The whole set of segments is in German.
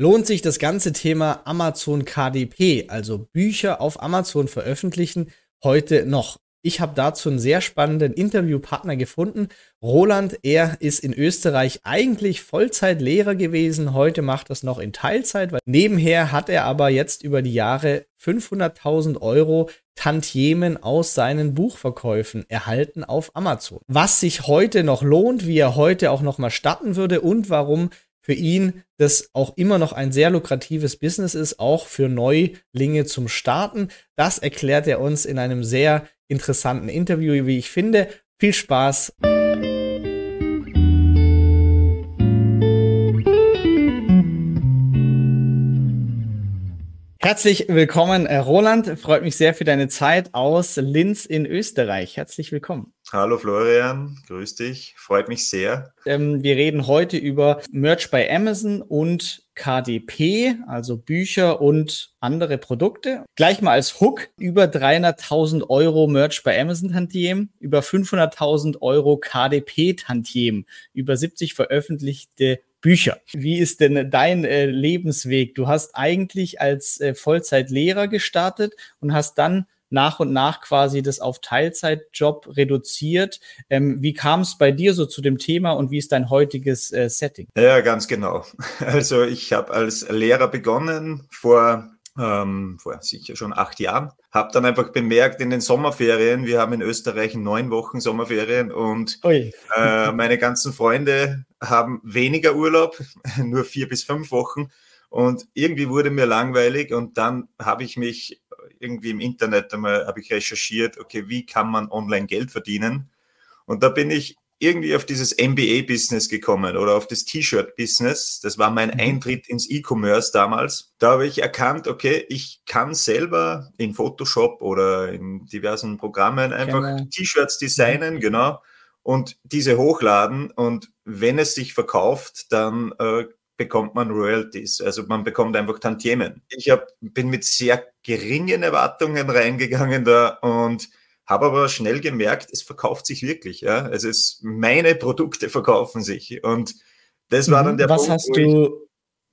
lohnt sich das ganze Thema Amazon KDP, also Bücher auf Amazon veröffentlichen, heute noch? Ich habe dazu einen sehr spannenden Interviewpartner gefunden. Roland, er ist in Österreich eigentlich Vollzeitlehrer gewesen. Heute macht das noch in Teilzeit. Weil nebenher hat er aber jetzt über die Jahre 500.000 Euro Tantiemen aus seinen Buchverkäufen erhalten auf Amazon. Was sich heute noch lohnt, wie er heute auch noch mal starten würde und warum für ihn das auch immer noch ein sehr lukratives Business ist, auch für Neulinge zum Starten. Das erklärt er uns in einem sehr interessanten Interview, wie ich finde. Viel Spaß! Herzlich willkommen, äh, Roland. Freut mich sehr für deine Zeit aus Linz in Österreich. Herzlich willkommen. Hallo Florian, grüß dich. Freut mich sehr. Ähm, wir reden heute über Merch bei Amazon und KDP, also Bücher und andere Produkte. Gleich mal als Hook über 300.000 Euro Merch bei Amazon Tantiem, über 500.000 Euro KDP Tantiem, über 70 veröffentlichte Bücher. Wie ist denn dein äh, Lebensweg? Du hast eigentlich als äh, Vollzeitlehrer gestartet und hast dann nach und nach quasi das auf Teilzeitjob reduziert. Ähm, wie kam es bei dir so zu dem Thema und wie ist dein heutiges äh, Setting? Ja, ganz genau. Also ich habe als Lehrer begonnen vor ähm, vor sicher schon acht Jahren. Habe dann einfach bemerkt in den Sommerferien, wir haben in Österreich neun Wochen Sommerferien und äh, meine ganzen Freunde haben weniger Urlaub, nur vier bis fünf Wochen. Und irgendwie wurde mir langweilig und dann habe ich mich irgendwie im Internet einmal habe ich recherchiert, okay, wie kann man online Geld verdienen? Und da bin ich irgendwie auf dieses MBA-Business gekommen oder auf das T-Shirt-Business. Das war mein mhm. Eintritt ins E-Commerce damals. Da habe ich erkannt, okay, ich kann selber in Photoshop oder in diversen Programmen einfach T-Shirts designen, mhm. genau, und diese hochladen. Und wenn es sich verkauft, dann äh, bekommt man Royalties. Also man bekommt einfach Tantiemen. Ich hab, bin mit sehr geringen Erwartungen reingegangen da und habe aber schnell gemerkt, es verkauft sich wirklich. Ja? Es, meine Produkte verkaufen sich. Und das war dann der Was Punkt. Was hast du,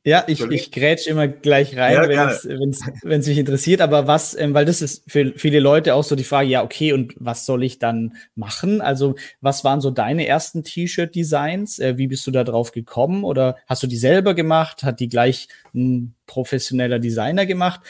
ja, ich, ich grätsch immer gleich rein, ja, wenn es mich interessiert. Aber was, ähm, weil das ist für viele Leute auch so die Frage, ja, okay, und was soll ich dann machen? Also, was waren so deine ersten T-Shirt-Designs? Äh, wie bist du da drauf gekommen? Oder hast du die selber gemacht? Hat die gleich ein professioneller Designer gemacht?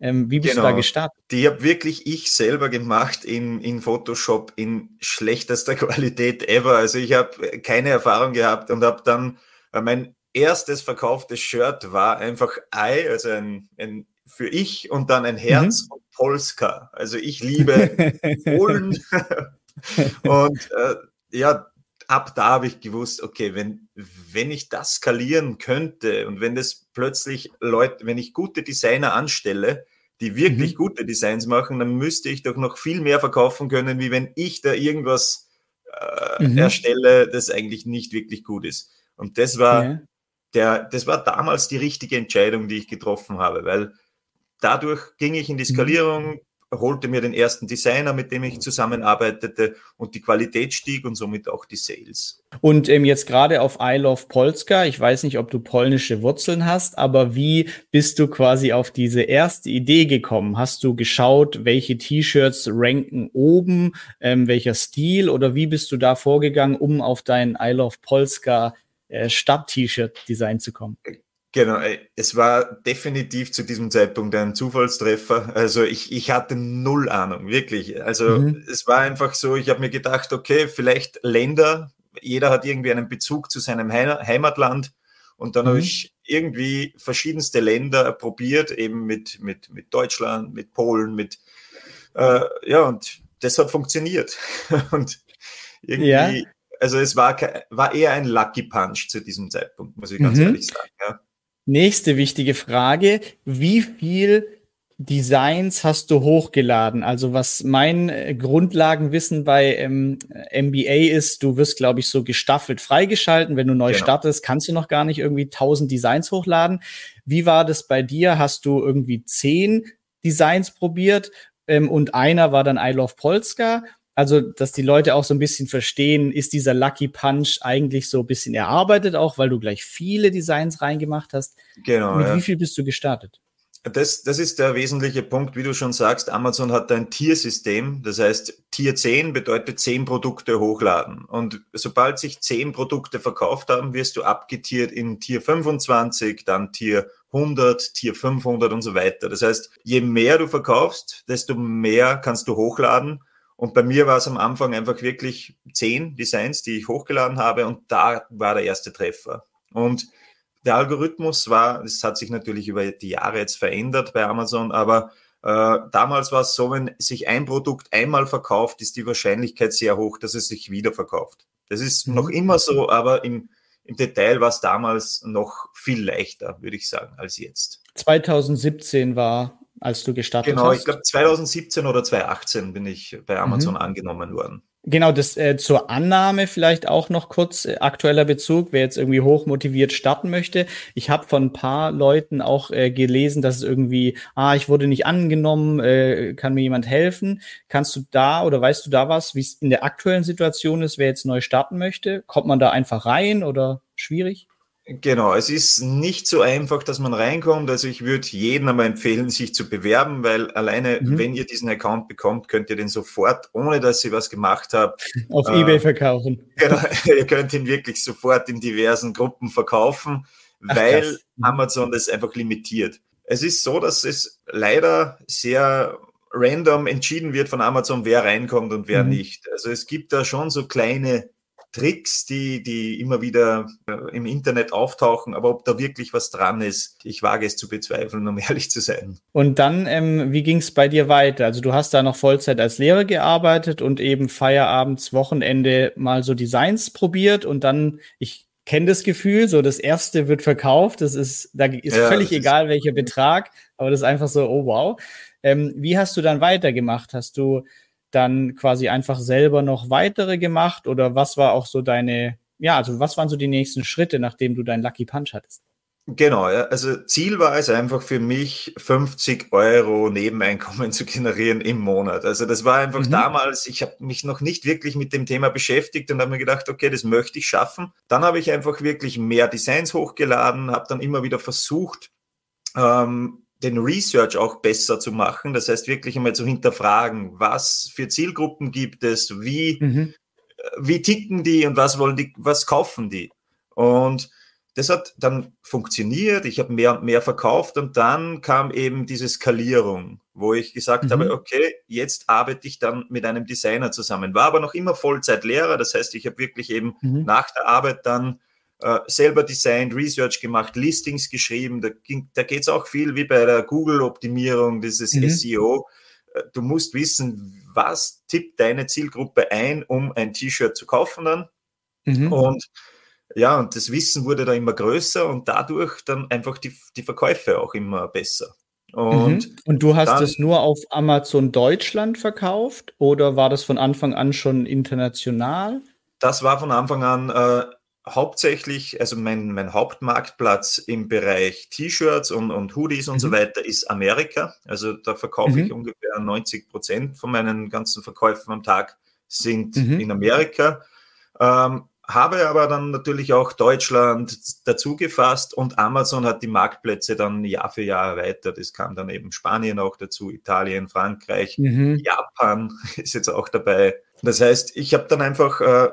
Ähm, wie bist genau. du da genau. gestartet? Die habe wirklich ich selber gemacht in, in Photoshop in schlechtester Qualität ever. Also ich habe keine Erfahrung gehabt und habe dann äh, mein erstes verkauftes Shirt war einfach Ei, also ein, ein für ich und dann ein Herz mhm. und Polska. Also ich liebe Polen. und äh, ja, ab da habe ich gewusst, okay, wenn, wenn ich das skalieren könnte und wenn das plötzlich Leute, wenn ich gute Designer anstelle, die wirklich mhm. gute Designs machen, dann müsste ich doch noch viel mehr verkaufen können, wie wenn ich da irgendwas äh, mhm. erstelle, das eigentlich nicht wirklich gut ist. Und das war ja. der, das war damals die richtige Entscheidung, die ich getroffen habe, weil dadurch ging ich in die mhm. Skalierung, holte mir den ersten Designer, mit dem ich zusammenarbeitete und die Qualität stieg und somit auch die Sales. Und ähm, jetzt gerade auf I Love Polska, ich weiß nicht, ob du polnische Wurzeln hast, aber wie bist du quasi auf diese erste Idee gekommen? Hast du geschaut, welche T-Shirts ranken oben, ähm, welcher Stil oder wie bist du da vorgegangen, um auf dein I Love Polska äh, Stadt-T-Shirt-Design zu kommen? Genau, es war definitiv zu diesem Zeitpunkt ein Zufallstreffer. Also ich, ich hatte null Ahnung, wirklich. Also mhm. es war einfach so, ich habe mir gedacht, okay, vielleicht Länder, jeder hat irgendwie einen Bezug zu seinem Heimatland. Und dann mhm. habe ich irgendwie verschiedenste Länder probiert, eben mit, mit, mit Deutschland, mit Polen, mit äh, ja, und das hat funktioniert. und irgendwie, ja. also es war, war eher ein Lucky Punch zu diesem Zeitpunkt, muss ich ganz mhm. ehrlich sagen. Ja. Nächste wichtige Frage. Wie viel Designs hast du hochgeladen? Also was mein äh, Grundlagenwissen bei ähm, MBA ist, du wirst, glaube ich, so gestaffelt freigeschalten. Wenn du neu genau. startest, kannst du noch gar nicht irgendwie 1000 Designs hochladen. Wie war das bei dir? Hast du irgendwie zehn Designs probiert ähm, und einer war dann I Love Polska? Also, dass die Leute auch so ein bisschen verstehen, ist dieser Lucky Punch eigentlich so ein bisschen erarbeitet auch, weil du gleich viele Designs reingemacht hast. Genau. Mit ja. wie viel bist du gestartet? Das, das ist der wesentliche Punkt, wie du schon sagst. Amazon hat ein Tiersystem. Das heißt, Tier 10 bedeutet 10 Produkte hochladen. Und sobald sich 10 Produkte verkauft haben, wirst du abgetiert in Tier 25, dann Tier 100, Tier 500 und so weiter. Das heißt, je mehr du verkaufst, desto mehr kannst du hochladen. Und bei mir war es am Anfang einfach wirklich 10 Designs, die ich hochgeladen habe. Und da war der erste Treffer. Und der Algorithmus war, das hat sich natürlich über die Jahre jetzt verändert bei Amazon, aber äh, damals war es so, wenn sich ein Produkt einmal verkauft, ist die Wahrscheinlichkeit sehr hoch, dass es sich wieder verkauft. Das ist mhm. noch immer so, aber im, im Detail war es damals noch viel leichter, würde ich sagen, als jetzt. 2017 war, als du gestartet genau, hast. Genau, ich glaube 2017 oder 2018 bin ich bei Amazon mhm. angenommen worden. Genau, das äh, zur Annahme vielleicht auch noch kurz äh, aktueller Bezug, wer jetzt irgendwie hochmotiviert starten möchte. Ich habe von ein paar Leuten auch äh, gelesen, dass es irgendwie, ah, ich wurde nicht angenommen, äh, kann mir jemand helfen? Kannst du da oder weißt du da was, wie es in der aktuellen Situation ist, wer jetzt neu starten möchte? Kommt man da einfach rein oder schwierig? Genau, es ist nicht so einfach, dass man reinkommt. Also ich würde jedem einmal empfehlen, sich zu bewerben, weil alleine, mhm. wenn ihr diesen Account bekommt, könnt ihr den sofort, ohne dass ihr was gemacht habt, auf äh, eBay verkaufen. Genau, ihr könnt ihn wirklich sofort in diversen Gruppen verkaufen, Ach, weil krass. Mhm. Amazon das einfach limitiert. Es ist so, dass es leider sehr random entschieden wird von Amazon, wer reinkommt und wer mhm. nicht. Also es gibt da schon so kleine Tricks, die, die immer wieder äh, im Internet auftauchen, aber ob da wirklich was dran ist, ich wage es zu bezweifeln, um ehrlich zu sein. Und dann, ähm, wie ging es bei dir weiter? Also du hast da noch Vollzeit als Lehrer gearbeitet und eben Feierabends, Wochenende mal so Designs probiert und dann, ich kenne das Gefühl, so das erste wird verkauft, das ist, da ist ja, völlig egal welcher Betrag, aber das ist einfach so, oh wow. Ähm, wie hast du dann weitergemacht? Hast du dann quasi einfach selber noch weitere gemacht oder was war auch so deine, ja, also was waren so die nächsten Schritte, nachdem du deinen Lucky Punch hattest? Genau, also Ziel war es einfach für mich, 50 Euro Nebeneinkommen zu generieren im Monat. Also das war einfach mhm. damals, ich habe mich noch nicht wirklich mit dem Thema beschäftigt und habe mir gedacht, okay, das möchte ich schaffen. Dann habe ich einfach wirklich mehr Designs hochgeladen, habe dann immer wieder versucht, ähm, den Research auch besser zu machen. Das heißt, wirklich einmal zu hinterfragen, was für Zielgruppen gibt es, wie, mhm. wie ticken die und was wollen die, was kaufen die. Und das hat dann funktioniert. Ich habe mehr und mehr verkauft und dann kam eben diese Skalierung, wo ich gesagt mhm. habe, okay, jetzt arbeite ich dann mit einem Designer zusammen. War aber noch immer Vollzeitlehrer. Das heißt, ich habe wirklich eben mhm. nach der Arbeit dann äh, selber designt, Research gemacht, Listings geschrieben. Da, da geht es auch viel wie bei der Google-Optimierung, dieses mhm. SEO. Äh, du musst wissen, was tippt deine Zielgruppe ein, um ein T-Shirt zu kaufen dann. Mhm. Und ja, und das Wissen wurde da immer größer und dadurch dann einfach die, die Verkäufe auch immer besser. Und, mhm. und du hast es nur auf Amazon Deutschland verkauft oder war das von Anfang an schon international? Das war von Anfang an äh, hauptsächlich, also mein, mein Hauptmarktplatz im Bereich T-Shirts und, und Hoodies und mhm. so weiter ist Amerika. Also da verkaufe mhm. ich ungefähr 90 Prozent von meinen ganzen Verkäufen am Tag sind mhm. in Amerika. Ähm, habe aber dann natürlich auch Deutschland dazu gefasst und Amazon hat die Marktplätze dann Jahr für Jahr erweitert. Es kam dann eben Spanien auch dazu, Italien, Frankreich, mhm. Japan ist jetzt auch dabei. Das heißt, ich habe dann einfach äh,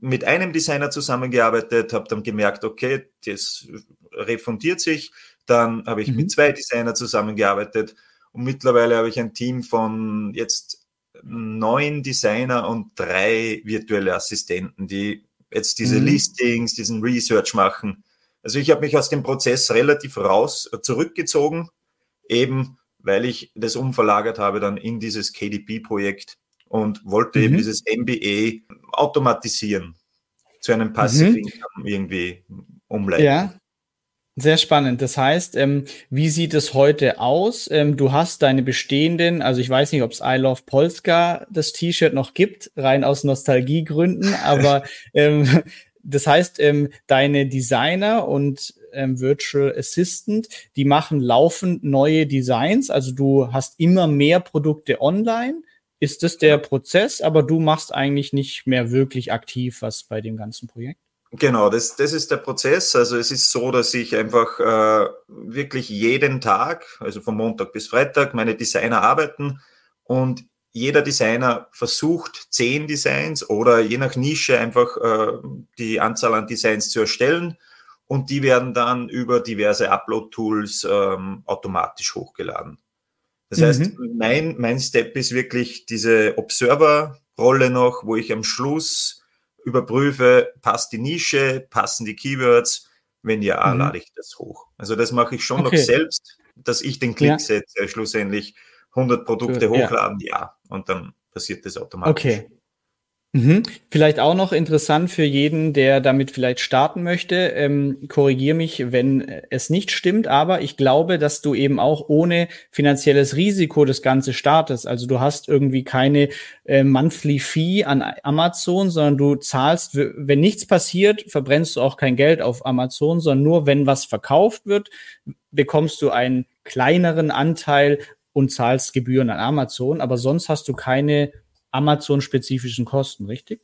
mit einem Designer zusammengearbeitet, habe dann gemerkt, okay, das refundiert sich. Dann habe ich mhm. mit zwei Designern zusammengearbeitet und mittlerweile habe ich ein Team von jetzt neun Designer und drei virtuelle Assistenten, die jetzt diese mhm. Listings, diesen Research machen. Also ich habe mich aus dem Prozess relativ raus äh, zurückgezogen, eben weil ich das umverlagert habe dann in dieses KDP-Projekt und wollte mhm. eben dieses MBA automatisieren, zu einem Passive mhm. Income irgendwie umleiten. Ja. Sehr spannend. Das heißt, ähm, wie sieht es heute aus? Ähm, du hast deine bestehenden, also ich weiß nicht, ob es I Love Polska das T-Shirt noch gibt, rein aus Nostalgiegründen, aber ähm, das heißt, ähm, deine Designer und ähm, Virtual Assistant, die machen laufend neue Designs. Also du hast immer mehr Produkte online ist das der Prozess, aber du machst eigentlich nicht mehr wirklich aktiv was bei dem ganzen Projekt? Genau, das, das ist der Prozess. Also es ist so, dass ich einfach äh, wirklich jeden Tag, also von Montag bis Freitag, meine Designer arbeiten und jeder Designer versucht zehn Designs oder je nach Nische einfach äh, die Anzahl an Designs zu erstellen und die werden dann über diverse Upload-Tools ähm, automatisch hochgeladen. Das mhm. heißt, mein, mein Step ist wirklich diese Observer-Rolle noch, wo ich am Schluss überprüfe, passt die Nische, passen die Keywords. Wenn ja, mhm. lade ich das hoch. Also das mache ich schon okay. noch selbst, dass ich den Klick ja. setze, schlussendlich 100 Produkte hochladen, ja. ja. Und dann passiert das automatisch. Okay. Mhm. Vielleicht auch noch interessant für jeden, der damit vielleicht starten möchte. Ähm, Korrigiere mich, wenn es nicht stimmt, aber ich glaube, dass du eben auch ohne finanzielles Risiko das Ganze startest. Also du hast irgendwie keine äh, Monthly Fee an Amazon, sondern du zahlst, wenn nichts passiert, verbrennst du auch kein Geld auf Amazon, sondern nur wenn was verkauft wird, bekommst du einen kleineren Anteil und zahlst Gebühren an Amazon. Aber sonst hast du keine Amazon-spezifischen Kosten, richtig?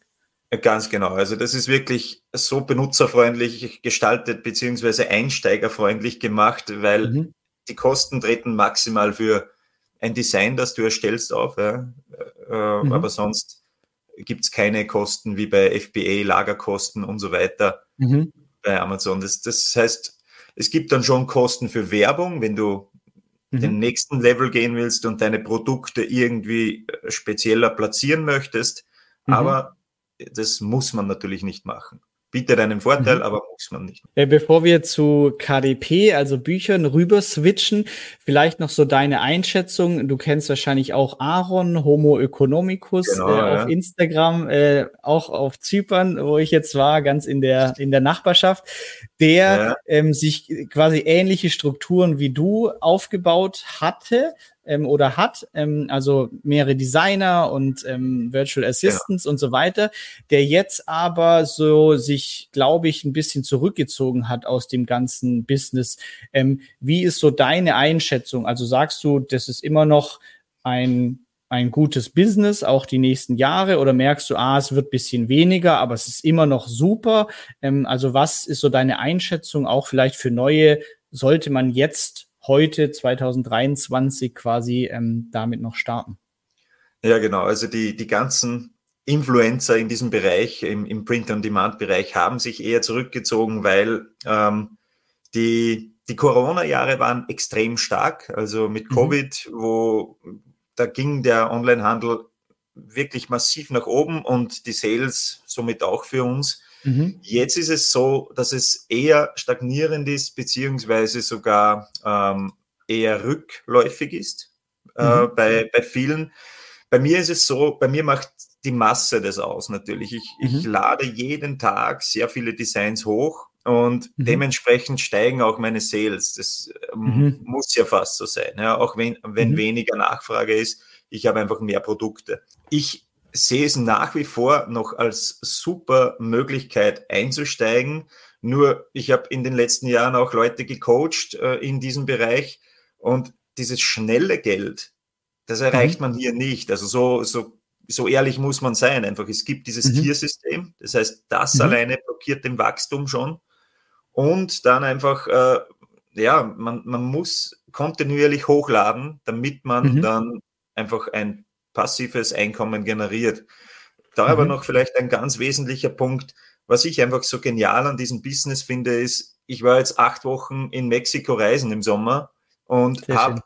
Ganz genau. Also das ist wirklich so benutzerfreundlich gestaltet beziehungsweise einsteigerfreundlich gemacht, weil mhm. die Kosten treten maximal für ein Design, das du erstellst, auf. Ja. Äh, mhm. Aber sonst gibt es keine Kosten wie bei FBA, Lagerkosten und so weiter mhm. bei Amazon. Das, das heißt, es gibt dann schon Kosten für Werbung, wenn du mhm. den nächsten Level gehen willst und deine Produkte irgendwie äh, spezieller platzieren möchtest. Mhm. Aber das muss man natürlich nicht machen bietet einen Vorteil, mhm. aber muss man nicht. Äh, bevor wir zu KDP, also Büchern, rüber switchen, vielleicht noch so deine Einschätzung. Du kennst wahrscheinlich auch Aaron, Homo economicus genau, äh, auf ja. Instagram, äh, auch auf Zypern, wo ich jetzt war, ganz in der, in der Nachbarschaft, der ja. ähm, sich quasi ähnliche Strukturen wie du aufgebaut hatte, ähm, oder hat, ähm, also mehrere Designer und ähm, Virtual Assistants ja. und so weiter, der jetzt aber so sich, glaube ich, ein bisschen zurückgezogen hat aus dem ganzen Business. Ähm, wie ist so deine Einschätzung? Also sagst du, das ist immer noch ein ein gutes Business, auch die nächsten Jahre? Oder merkst du, ah, es wird bisschen weniger, aber es ist immer noch super? Ähm, also was ist so deine Einschätzung auch vielleicht für neue? Sollte man jetzt heute 2023 quasi ähm, damit noch starten. Ja, genau. Also die, die ganzen Influencer in diesem Bereich, im, im Print-on-Demand-Bereich, haben sich eher zurückgezogen, weil ähm, die, die Corona-Jahre waren extrem stark. Also mit mhm. Covid, wo da ging der Onlinehandel wirklich massiv nach oben und die Sales somit auch für uns. Mhm. Jetzt ist es so, dass es eher stagnierend ist, beziehungsweise sogar ähm, eher rückläufig ist äh, mhm. bei, bei vielen. Bei mir ist es so, bei mir macht die Masse das aus natürlich. Ich, mhm. ich lade jeden Tag sehr viele Designs hoch und mhm. dementsprechend steigen auch meine Sales. Das ähm, mhm. muss ja fast so sein, ja, auch wenn, wenn mhm. weniger Nachfrage ist. Ich habe einfach mehr Produkte. Ich sehe es nach wie vor noch als super Möglichkeit einzusteigen. Nur ich habe in den letzten Jahren auch Leute gecoacht äh, in diesem Bereich und dieses schnelle Geld, das erreicht mhm. man hier nicht. Also so, so, so ehrlich muss man sein. Einfach, es gibt dieses mhm. Tiersystem. Das heißt, das mhm. alleine blockiert den Wachstum schon. Und dann einfach, äh, ja, man, man muss kontinuierlich hochladen, damit man mhm. dann einfach ein passives Einkommen generiert. Da mhm. aber noch vielleicht ein ganz wesentlicher Punkt, was ich einfach so genial an diesem Business finde, ist, ich war jetzt acht Wochen in Mexiko reisen im Sommer und habe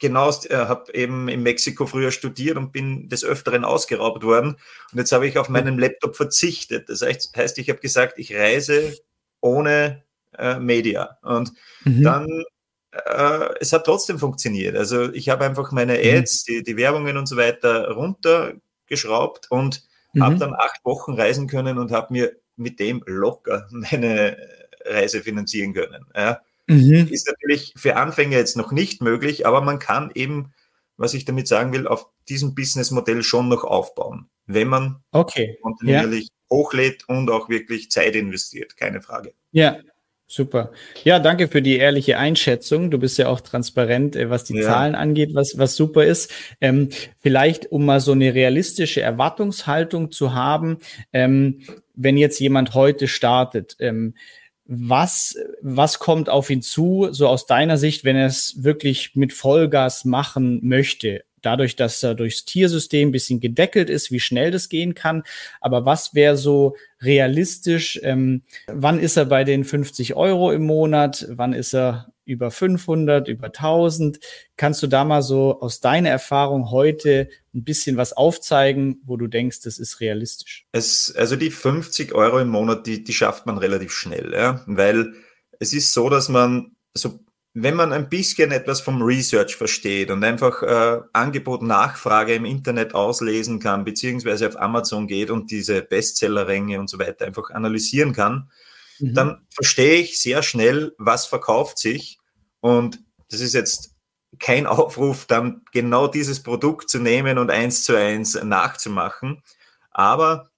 genau, äh, habe eben in Mexiko früher studiert und bin des Öfteren ausgeraubt worden. Und jetzt habe ich auf meinen Laptop verzichtet. Das heißt, ich habe gesagt, ich reise ohne äh, Media. Und mhm. dann äh, es hat trotzdem funktioniert. Also ich habe einfach meine mhm. Ads, die, die Werbungen und so weiter runtergeschraubt und mhm. habe dann acht Wochen reisen können und habe mir mit dem locker meine Reise finanzieren können. Ja. Mhm. Ist natürlich für Anfänger jetzt noch nicht möglich, aber man kann eben, was ich damit sagen will, auf diesem Businessmodell schon noch aufbauen, wenn man okay. kontinuierlich ja. hochlädt und auch wirklich Zeit investiert, keine Frage. Ja, Super. Ja, danke für die ehrliche Einschätzung. Du bist ja auch transparent, äh, was die ja. Zahlen angeht, was, was super ist. Ähm, vielleicht, um mal so eine realistische Erwartungshaltung zu haben, ähm, wenn jetzt jemand heute startet, ähm, was, was kommt auf ihn zu, so aus deiner Sicht, wenn er es wirklich mit Vollgas machen möchte? dadurch, dass er durchs Tiersystem ein bisschen gedeckelt ist, wie schnell das gehen kann. Aber was wäre so realistisch? Ähm, wann ist er bei den 50 Euro im Monat? Wann ist er über 500, über 1000? Kannst du da mal so aus deiner Erfahrung heute ein bisschen was aufzeigen, wo du denkst, das ist realistisch? Es, also die 50 Euro im Monat, die, die schafft man relativ schnell, ja? weil es ist so, dass man so wenn man ein bisschen etwas vom Research versteht und einfach äh, Angebot, Nachfrage im Internet auslesen kann, beziehungsweise auf Amazon geht und diese Bestsellerränge und so weiter einfach analysieren kann, mhm. dann verstehe ich sehr schnell, was verkauft sich. Und das ist jetzt kein Aufruf, dann genau dieses Produkt zu nehmen und eins zu eins nachzumachen. Aber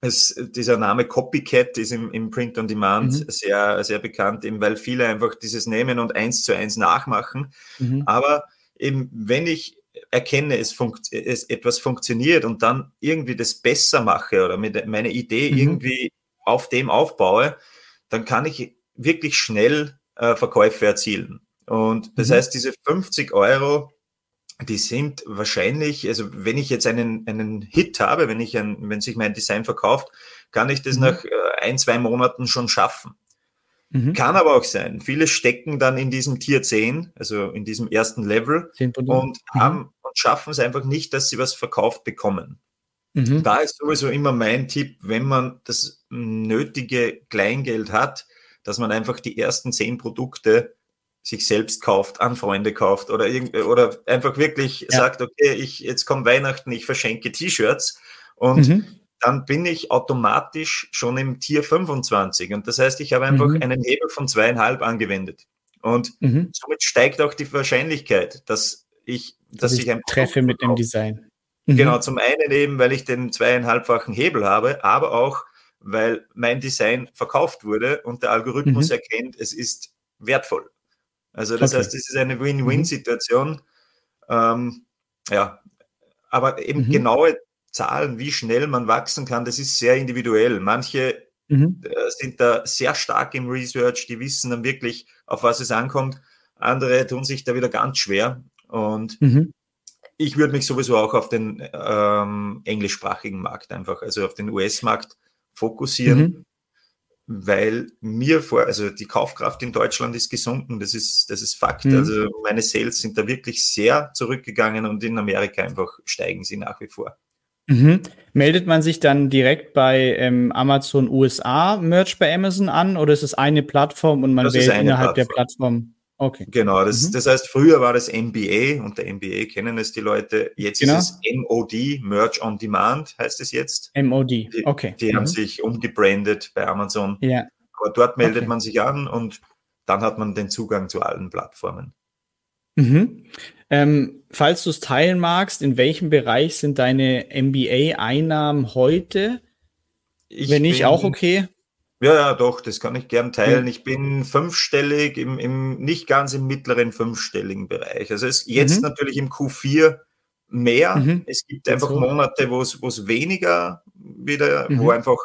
es, dieser Name Copycat ist im, im Print on Demand mhm. sehr, sehr bekannt, eben weil viele einfach dieses nehmen und eins zu eins nachmachen. Mhm. Aber eben, wenn ich erkenne, es, funkt, es etwas funktioniert und dann irgendwie das besser mache oder mit meine Idee mhm. irgendwie auf dem aufbaue, dann kann ich wirklich schnell äh, Verkäufe erzielen. Und das mhm. heißt, diese 50 Euro die sind wahrscheinlich, also wenn ich jetzt einen, einen Hit habe, wenn ich ein, wenn sich mein Design verkauft, kann ich das mhm. nach äh, ein, zwei Monaten schon schaffen. Mhm. Kann aber auch sein. Viele stecken dann in diesem Tier 10, also in diesem ersten Level und mhm. haben und schaffen es einfach nicht, dass sie was verkauft bekommen. Mhm. Da ist sowieso immer mein Tipp, wenn man das nötige Kleingeld hat, dass man einfach die ersten zehn Produkte sich selbst kauft, an Freunde kauft oder, irgend, oder einfach wirklich ja. sagt, okay, ich, jetzt kommt Weihnachten, ich verschenke T-Shirts und mhm. dann bin ich automatisch schon im Tier 25. Und das heißt, ich habe einfach mhm. einen Hebel von zweieinhalb angewendet. Und mhm. somit steigt auch die Wahrscheinlichkeit, dass ich, dass, dass ich ein treffe mit dem Design. Mhm. Genau, zum einen eben, weil ich den zweieinhalbfachen Hebel habe, aber auch, weil mein Design verkauft wurde und der Algorithmus mhm. erkennt, es ist wertvoll. Also das okay. heißt, es ist eine Win-Win-Situation. Mhm. Ähm, ja, aber eben mhm. genaue Zahlen, wie schnell man wachsen kann, das ist sehr individuell. Manche mhm. Äh, sind da sehr stark im Research, die wissen dann wirklich, auf was es ankommt. Andere tun sich da wieder ganz schwer. Und mhm. ich würde mich sowieso auch auf den ähm, englischsprachigen Markt einfach, also auf den US-Markt fokussieren. Mhm weil mir vor, also die Kaufkraft in Deutschland ist gesunken, das ist, das ist Fakt. Mhm. Also meine Sales sind da wirklich sehr zurückgegangen und in Amerika einfach steigen sie nach wie vor. Mhm. Meldet man sich dann direkt bei ähm, Amazon USA Merch bei Amazon an oder ist es eine Plattform und man das wählt innerhalb Plattform. der Plattform? Okay. Genau, das, mhm. das heißt, früher war das MBA und der MBA kennen es die Leute. Jetzt genau. ist es MOD, Merch on Demand heißt es jetzt. MOD, okay. Die, die mhm. haben sich umgebrandet bei Amazon. Ja. Aber dort meldet okay. man sich an und dann hat man den Zugang zu allen Plattformen. Mhm. Ähm, falls du es teilen magst, in welchem Bereich sind deine MBA-Einnahmen heute? Ich Wenn nicht, auch okay. Ja, ja, doch, das kann ich gern teilen. Mhm. Ich bin fünfstellig, im, im, nicht ganz im mittleren fünfstelligen Bereich. Also es jetzt mhm. natürlich im Q4 mehr. Mhm. Es gibt einfach so. Monate, wo es, wo weniger wieder, wo mhm. einfach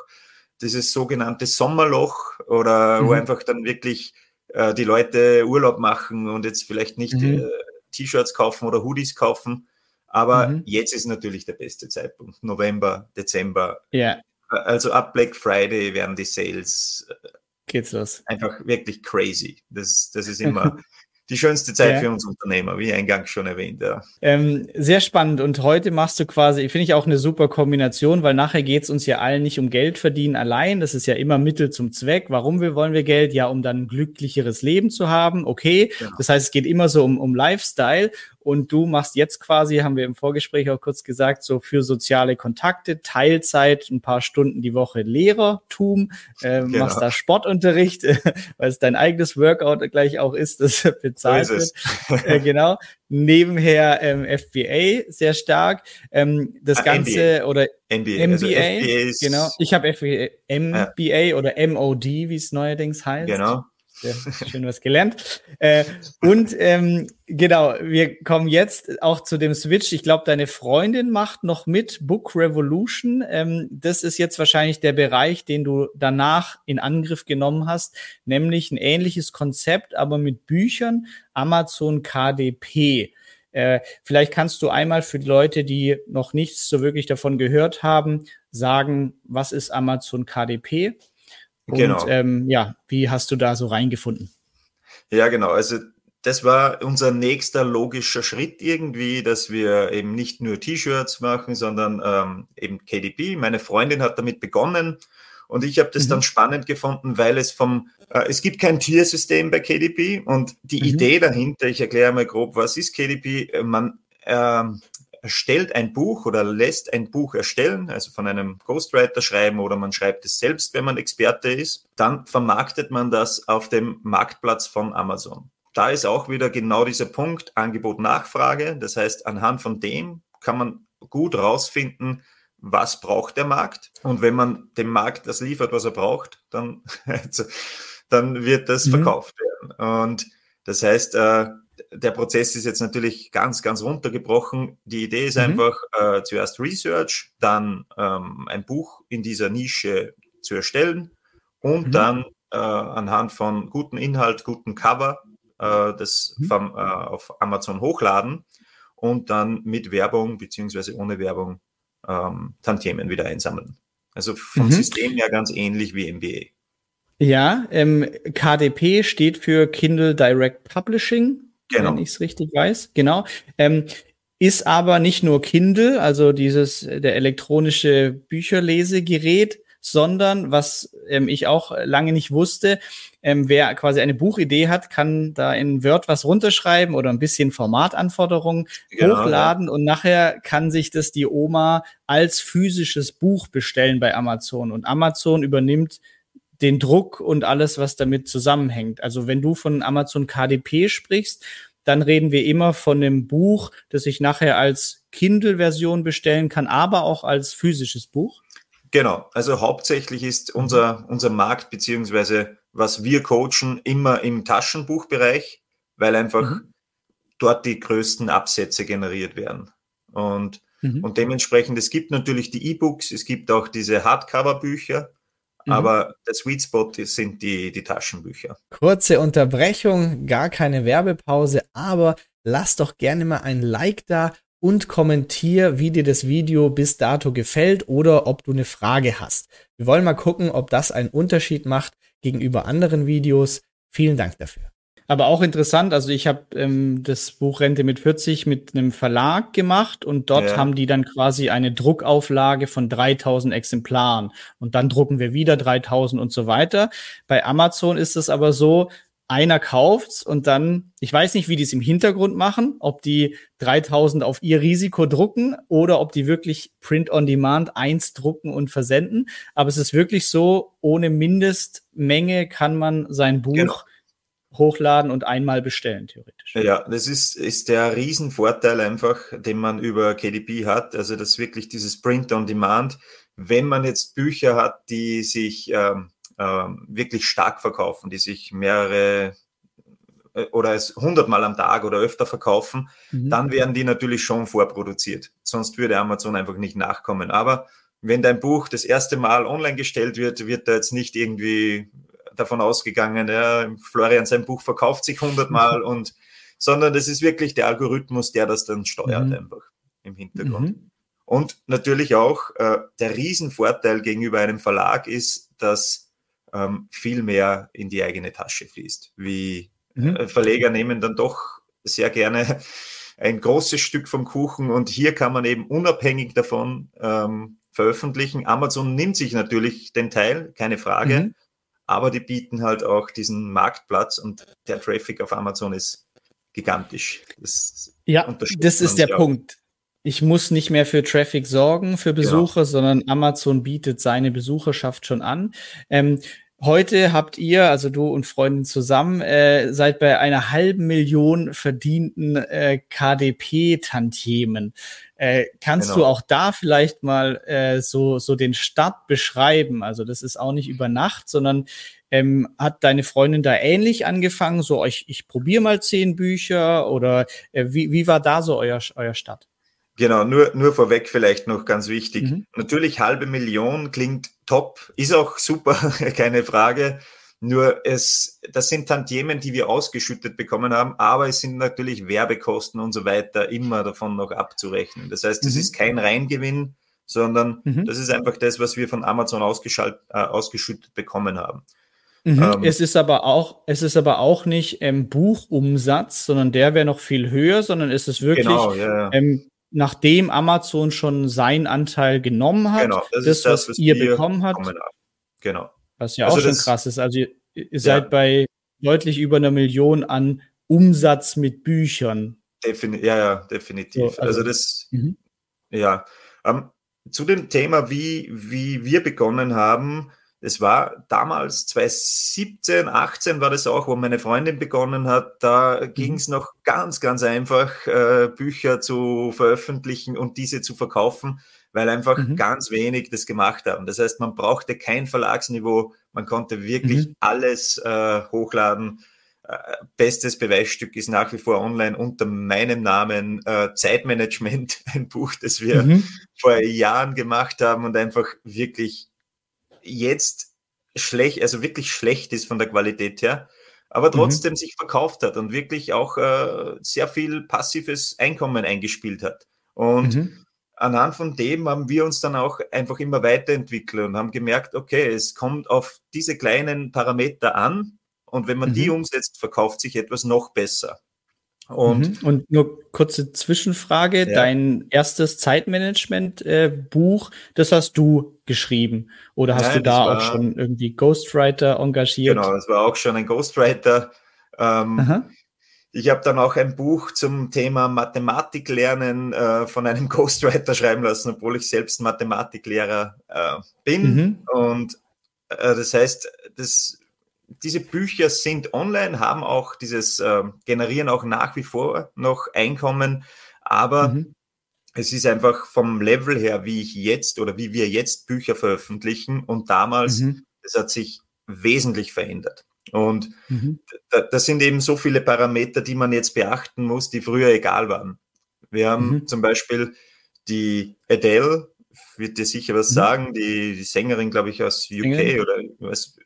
dieses sogenannte Sommerloch oder wo mhm. einfach dann wirklich äh, die Leute Urlaub machen und jetzt vielleicht nicht mhm. äh, T-Shirts kaufen oder Hoodies kaufen. Aber jetzt ist natürlich der beste Zeitpunkt. November, Dezember. Ja. Also ab Black Friday werden die Sales äh, Geht's los. einfach wirklich crazy. Das, das ist immer die schönste Zeit ja. für uns Unternehmer, wie eingangs schon erwähnt. Ja. Ähm, sehr spannend. Und heute machst du quasi, finde ich auch eine super Kombination, weil nachher geht es uns ja allen nicht um Geld verdienen allein. Das ist ja immer Mittel zum Zweck. Warum wir wollen wir Geld? Ja, um dann ein glücklicheres Leben zu haben. Okay. Ja. Das heißt, es geht immer so um, um Lifestyle. Und du machst jetzt quasi, haben wir im Vorgespräch auch kurz gesagt, so für soziale Kontakte, Teilzeit, ein paar Stunden die Woche Lehrertum, äh, genau. machst da Sportunterricht, weil es dein eigenes Workout gleich auch ist, das bezahlt so ist wird. äh, genau. Nebenher ähm, FBA sehr stark. Ähm, das ah, Ganze NBA. oder NBA, MBA, also genau. Ich habe FBA, MBA ja. oder MOD, wie es neuerdings heißt. Genau. Ja, schön was gelernt. Äh, und ähm, genau, wir kommen jetzt auch zu dem Switch. Ich glaube, deine Freundin macht noch mit Book Revolution. Ähm, das ist jetzt wahrscheinlich der Bereich, den du danach in Angriff genommen hast, nämlich ein ähnliches Konzept, aber mit Büchern, Amazon KDP. Äh, vielleicht kannst du einmal für die Leute, die noch nichts so wirklich davon gehört haben, sagen, was ist Amazon KDP? Und genau. ähm, ja, wie hast du da so reingefunden? Ja, genau. Also das war unser nächster logischer Schritt irgendwie, dass wir eben nicht nur T-Shirts machen, sondern ähm, eben KDP. Meine Freundin hat damit begonnen und ich habe das mhm. dann spannend gefunden, weil es vom, äh, es gibt kein Tiersystem bei KDP und die mhm. Idee dahinter, ich erkläre mal grob, was ist KDP? Man äh, erstellt ein Buch oder lässt ein Buch erstellen, also von einem Ghostwriter schreiben oder man schreibt es selbst, wenn man Experte ist, dann vermarktet man das auf dem Marktplatz von Amazon. Da ist auch wieder genau dieser Punkt Angebot-Nachfrage. Das heißt, anhand von dem kann man gut rausfinden, was braucht der Markt. Und wenn man dem Markt das liefert, was er braucht, dann, dann wird das mhm. verkauft werden. Und das heißt, äh, der Prozess ist jetzt natürlich ganz, ganz runtergebrochen. Die Idee ist mhm. einfach äh, zuerst Research, dann ähm, ein Buch in dieser Nische zu erstellen und mhm. dann äh, anhand von gutem Inhalt, gutem Cover äh, das mhm. vom, äh, auf Amazon hochladen und dann mit Werbung beziehungsweise ohne Werbung ähm, Tantiemen wieder einsammeln. Also vom mhm. System her ganz ähnlich wie MBA. Ja, ähm, KDP steht für Kindle Direct Publishing genau. wenn ich es richtig weiß. Genau. Ähm, ist aber nicht nur Kindle, also dieses der elektronische Bücherlesegerät, sondern was ähm, ich auch lange nicht wusste, ähm, wer quasi eine Buchidee hat, kann da in Word was runterschreiben oder ein bisschen Formatanforderungen genau, hochladen ja. und nachher kann sich das die Oma als physisches Buch bestellen bei Amazon und Amazon übernimmt den Druck und alles, was damit zusammenhängt. Also wenn du von Amazon KDP sprichst, dann reden wir immer von einem Buch, das ich nachher als Kindle-Version bestellen kann, aber auch als physisches Buch. Genau, also hauptsächlich ist unser, unser Markt beziehungsweise was wir coachen immer im Taschenbuchbereich, weil einfach mhm. dort die größten Absätze generiert werden. Und, mhm. und dementsprechend, es gibt natürlich die E-Books, es gibt auch diese Hardcover-Bücher, Mhm. Aber der Sweet Spot sind die, die Taschenbücher. Kurze Unterbrechung, gar keine Werbepause, aber lass doch gerne mal ein Like da und kommentier, wie dir das Video bis dato gefällt oder ob du eine Frage hast. Wir wollen mal gucken, ob das einen Unterschied macht gegenüber anderen Videos. Vielen Dank dafür. Aber auch interessant, also ich habe ähm, das Buch Rente mit 40 mit einem Verlag gemacht und dort ja. haben die dann quasi eine Druckauflage von 3000 Exemplaren und dann drucken wir wieder 3000 und so weiter. Bei Amazon ist es aber so, einer kauft's und dann, ich weiß nicht, wie die es im Hintergrund machen, ob die 3000 auf ihr Risiko drucken oder ob die wirklich Print on Demand eins drucken und versenden. Aber es ist wirklich so, ohne Mindestmenge kann man sein Buch genau hochladen und einmal bestellen, theoretisch. Ja, das ist, ist der Riesenvorteil einfach, den man über KDP hat. Also das ist wirklich dieses Print on Demand. Wenn man jetzt Bücher hat, die sich ähm, ähm, wirklich stark verkaufen, die sich mehrere äh, oder es hundertmal am Tag oder öfter verkaufen, mhm. dann werden die natürlich schon vorproduziert. Sonst würde Amazon einfach nicht nachkommen. Aber wenn dein Buch das erste Mal online gestellt wird, wird da jetzt nicht irgendwie davon ausgegangen, ja, Florian sein Buch verkauft sich hundertmal und sondern das ist wirklich der Algorithmus, der das dann steuert mhm. einfach im Hintergrund. Mhm. Und natürlich auch äh, der Riesenvorteil gegenüber einem Verlag ist, dass ähm, viel mehr in die eigene Tasche fließt. Wie mhm. äh, Verleger nehmen dann doch sehr gerne ein großes Stück vom Kuchen und hier kann man eben unabhängig davon ähm, veröffentlichen. Amazon nimmt sich natürlich den Teil, keine Frage, mhm aber die bieten halt auch diesen Marktplatz und der Traffic auf Amazon ist gigantisch. Das ja, das ist der Punkt. Ich muss nicht mehr für Traffic sorgen, für genau. Besucher, genau. sondern Amazon bietet seine Besucherschaft schon an. Ähm, heute habt ihr, also du und Freundin zusammen, äh, seid bei einer halben Million verdienten äh, KDP-Tantiemen. Äh, kannst genau. du auch da vielleicht mal äh, so, so den Start beschreiben? Also das ist auch nicht über Nacht, sondern ähm, hat deine Freundin da ähnlich angefangen? So, ich, ich probiere mal zehn Bücher oder äh, wie, wie war da so euer, euer Start? Genau, nur, nur vorweg vielleicht noch ganz wichtig. Mhm. Natürlich halbe Million klingt top, ist auch super, keine Frage. Nur es, das sind Tantiemen, die wir ausgeschüttet bekommen haben, aber es sind natürlich Werbekosten und so weiter immer davon noch abzurechnen. Das heißt, es mhm. ist kein Reingewinn, sondern mhm. das ist einfach das, was wir von Amazon äh, ausgeschüttet bekommen haben. Mhm. Ähm, es ist aber auch, es ist aber auch nicht ähm, Buchumsatz, sondern der wäre noch viel höher, sondern es ist wirklich genau, ja, ja. Ähm, nachdem Amazon schon seinen Anteil genommen hat, genau, das, das, das was, ihr bekommen habt. Genau. Was ja also auch schon krass ist. Also ihr, ihr seid bei deutlich über einer Million an Umsatz mit Büchern. Defin ja, ja, definitiv. So, also, also, das, mhm. ja. Um, ähm, zu dem Thema, wie, wie wir begonnen haben, es war damals 2017, 18 war das auch, wo meine Freundin begonnen hat. Da mhm. ging es noch ganz, ganz einfach, äh, Bücher zu veröffentlichen und diese zu verkaufen, weil einfach mhm. ganz wenig das gemacht haben. Das heißt, man brauchte kein Verlagsniveau, man konnte wirklich mhm. alles äh, hochladen. Äh, bestes Beweisstück ist nach wie vor online unter meinem Namen äh, Zeitmanagement, ein Buch, das wir mhm. vor Jahren gemacht haben und einfach wirklich jetzt schlecht, also wirklich schlecht ist von der Qualität her, aber mhm. trotzdem mhm. sich verkauft hat und wirklich auch äh, sehr viel passives Einkommen eingespielt hat. Und mhm. anhand von dem haben wir uns dann auch einfach immer weiterentwickelt und haben gemerkt, okay, es kommt auf diese kleinen Parameter an und wenn man mhm. die umsetzt, verkauft sich etwas noch besser. Und, mhm. und nur kurze Zwischenfrage: ja. Dein erstes Zeitmanagement-Buch, äh, das hast du geschrieben? Oder hast Nein, du da auch schon irgendwie Ghostwriter engagiert? Genau, es war auch schon ein Ghostwriter. Ähm, ich habe dann auch ein Buch zum Thema Mathematik lernen äh, von einem Ghostwriter schreiben lassen, obwohl ich selbst Mathematiklehrer äh, bin. Mhm. Und äh, das heißt, das diese Bücher sind online, haben auch dieses, äh, generieren auch nach wie vor noch Einkommen, aber mhm. es ist einfach vom Level her, wie ich jetzt oder wie wir jetzt Bücher veröffentlichen und damals, mhm. das hat sich wesentlich verändert. Und mhm. da, das sind eben so viele Parameter, die man jetzt beachten muss, die früher egal waren. Wir haben mhm. zum Beispiel die Adele, wird dir sicher was mhm. sagen, die, die Sängerin, glaube ich, aus UK England. oder was,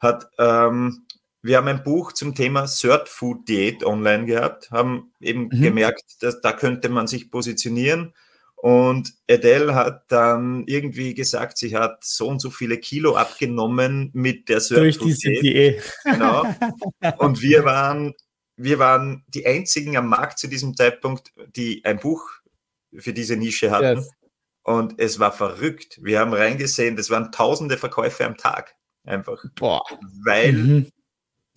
hat, ähm, wir haben ein Buch zum Thema Third Food Diät online gehabt, haben eben mhm. gemerkt, dass da könnte man sich positionieren. Und Adele hat dann irgendwie gesagt, sie hat so und so viele Kilo abgenommen mit der Third Durch Food diese Diät. Diät. Genau. Und wir waren, wir waren die einzigen am Markt zu diesem Zeitpunkt, die ein Buch für diese Nische hatten. Yes. Und es war verrückt. Wir haben reingesehen, das waren tausende Verkäufe am Tag. Einfach. Boah. Weil mhm.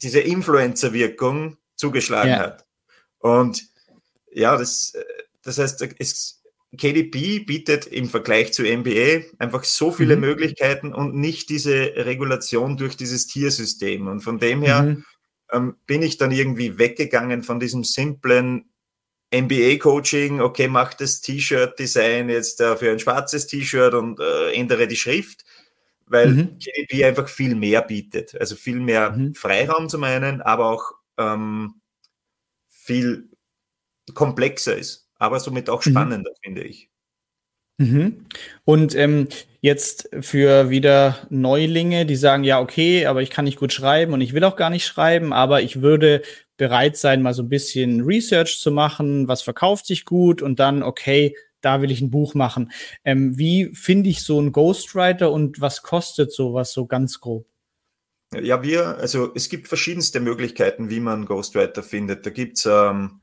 diese Influencer-Wirkung zugeschlagen ja. hat. Und ja, das, das heißt, es, KDP bietet im Vergleich zu MBA einfach so viele mhm. Möglichkeiten und nicht diese Regulation durch dieses Tiersystem. Und von dem her mhm. ähm, bin ich dann irgendwie weggegangen von diesem simplen MBA-Coaching, okay, mach das T-Shirt-Design jetzt äh, für ein schwarzes T-Shirt und äh, ändere die Schrift, weil mhm. KDP einfach viel mehr bietet. Also viel mehr mhm. Freiraum zum einen, aber auch ähm, viel komplexer ist, aber somit auch mhm. spannender, mhm. finde ich. Mhm. Und ähm, jetzt für wieder Neulinge, die sagen, ja, okay, aber ich kann nicht gut schreiben und ich will auch gar nicht schreiben, aber ich würde bereit sein, mal so ein bisschen Research zu machen, was verkauft sich gut und dann, okay, da will ich ein Buch machen. Ähm, wie finde ich so einen Ghostwriter und was kostet sowas so ganz grob? Ja, wir, also es gibt verschiedenste Möglichkeiten, wie man Ghostwriter findet. Da gibt es ähm,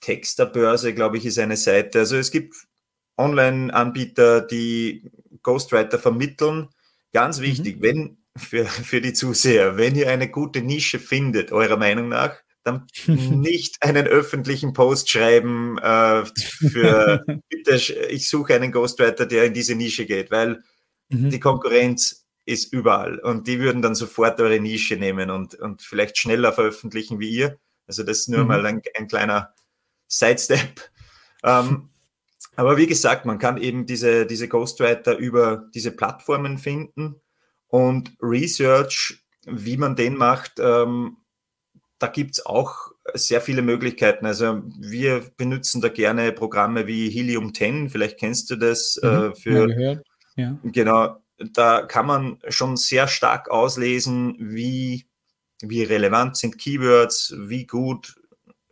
Texterbörse, glaube ich, ist eine Seite. Also es gibt Online-Anbieter, die Ghostwriter vermitteln. Ganz mhm. wichtig, mhm. wenn für, für die Zuseher, wenn ihr eine gute Nische findet, eurer Meinung nach, dann nicht einen öffentlichen Post schreiben äh, für, bitte, ich suche einen Ghostwriter, der in diese Nische geht, weil mhm. die Konkurrenz ist überall und die würden dann sofort eure Nische nehmen und, und vielleicht schneller veröffentlichen wie ihr. Also das ist nur mhm. mal ein, ein kleiner Sidestep. Ähm, aber wie gesagt, man kann eben diese, diese Ghostwriter über diese Plattformen finden und Research, wie man den macht, ähm, da gibt's auch sehr viele Möglichkeiten. Also wir benutzen da gerne Programme wie Helium 10, vielleicht kennst du das. Mhm, äh, für, ja. Genau, da kann man schon sehr stark auslesen, wie, wie relevant sind Keywords, wie gut